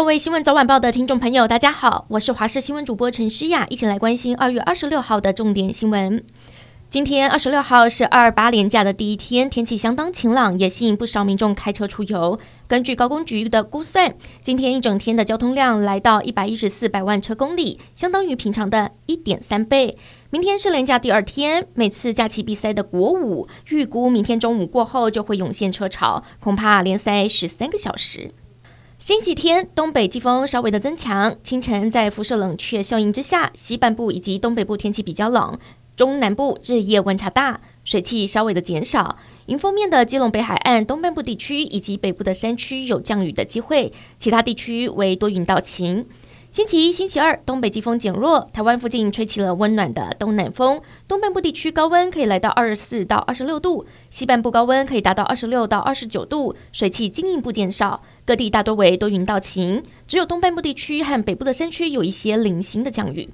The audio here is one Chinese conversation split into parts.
各位新闻早晚报的听众朋友，大家好，我是华视新闻主播陈诗雅，一起来关心二月二十六号的重点新闻。今天二十六号是二八连假的第一天，天气相当晴朗，也吸引不少民众开车出游。根据高工局的估算，今天一整天的交通量来到一百一十四百万车公里，相当于平常的一点三倍。明天是连假第二天，每次假期必塞的国五，预估明天中午过后就会涌现车潮，恐怕连塞十三个小时。星期天，东北季风稍微的增强。清晨在辐射冷却效应之下，西半部以及东北部天气比较冷，中南部日夜温差大，水汽稍微的减少。迎风面的基隆北海岸东半部地区以及北部的山区有降雨的机会，其他地区为多云到晴。星期一、星期二，东北季风减弱，台湾附近吹起了温暖的东南风，东半部地区高温可以来到二十四到二十六度，西半部高温可以达到二十六到二十九度，水汽进一步减少，各地大多为多云到晴，只有东半部地区和北部的山区有一些零星的降雨。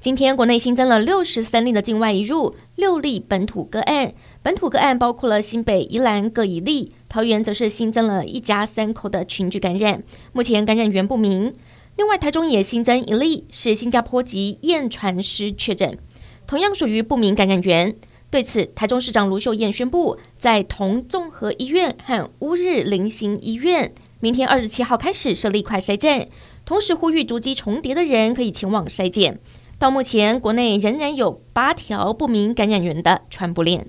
今天国内新增了六十三例的境外移入，六例本土个案，本土个案包括了新北、宜兰各一例，桃园则是新增了一家三口的群聚感染，目前感染源不明。另外，台中也新增一例，是新加坡籍验传师确诊，同样属于不明感染源。对此，台中市长卢秀燕宣布，在同综合医院和乌日菱形医院，明天二十七号开始设立快筛站，同时呼吁足迹重叠的人可以前往筛检。到目前，国内仍然有八条不明感染源的传播链。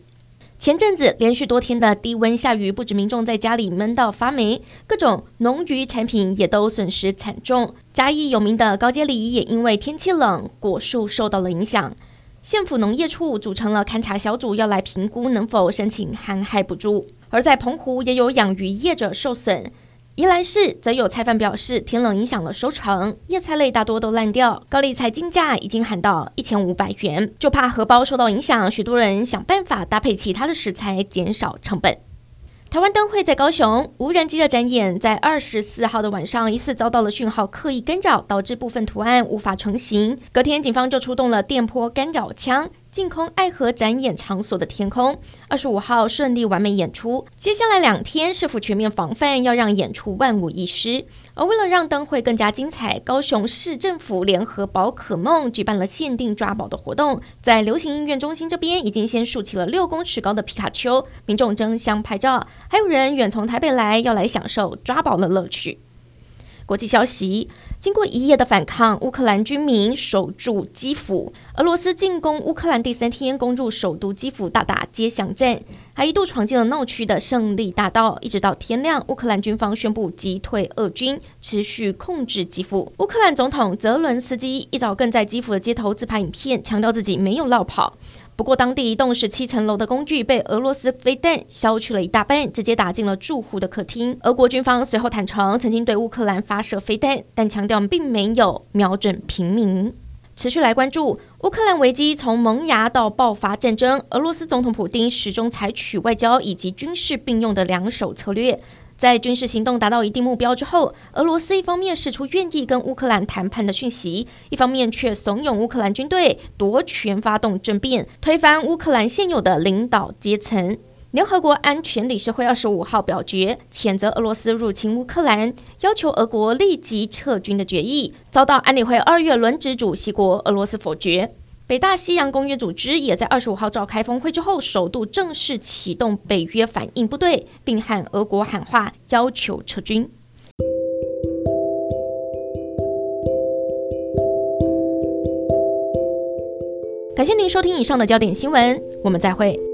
前阵子连续多天的低温下雨，不止民众在家里闷到发霉，各种农渔产品也都损失惨重。嘉义有名的高阶梨也因为天气冷，果树受到了影响。县府农业处组成了勘查小组，要来评估能否申请旱害补助。而在澎湖也有养鱼业者受损。宜兰市则有菜贩表示，天冷影响了收成，叶菜类大多都烂掉，高丽菜进价已经喊到一千五百元，就怕荷包受到影响，许多人想办法搭配其他的食材，减少成本。台湾灯会在高雄无人机的展演，在二十四号的晚上疑似遭到了讯号刻意干扰，导致部分图案无法成型。隔天，警方就出动了电波干扰枪。净空爱河展演场所的天空，二十五号顺利完美演出。接下来两天是否全面防范，要让演出万无一失。而为了让灯会更加精彩，高雄市政府联合宝可梦举办了限定抓宝的活动，在流行音乐中心这边已经先竖起了六公尺高的皮卡丘，民众争相拍照，还有人远从台北来要来享受抓宝的乐趣。国际消息。经过一夜的反抗，乌克兰军民守住基辅。俄罗斯进攻乌克兰第三天，攻入首都基辅，大打街巷战，还一度闯进了闹区的胜利大道。一直到天亮，乌克兰军方宣布击退俄军，持续控制基辅。乌克兰总统泽伦斯基一早更在基辅的街头自拍影片，强调自己没有落跑。不过，当地一栋十七层楼的公寓被俄罗斯飞弹削去了一大半，直接打进了住户的客厅。俄国军方随后坦承，曾经对乌克兰发射飞弹，但强调并没有瞄准平民。持续来关注乌克兰危机，从萌芽到爆发战争，俄罗斯总统普丁始终采取外交以及军事并用的两手策略。在军事行动达到一定目标之后，俄罗斯一方面释出愿意跟乌克兰谈判的讯息，一方面却怂恿乌克兰军队夺权发动政变，推翻乌克兰现有的领导阶层。联合国安全理事会二十五号表决谴责俄罗斯入侵乌克兰，要求俄国立即撤军的决议，遭到安理会二月轮值主席国俄罗斯否决。北大西洋公约组织也在二十五号召开峰会之后，首度正式启动北约反应部队，并和俄国喊话，要求撤军。感谢您收听以上的焦点新闻，我们再会。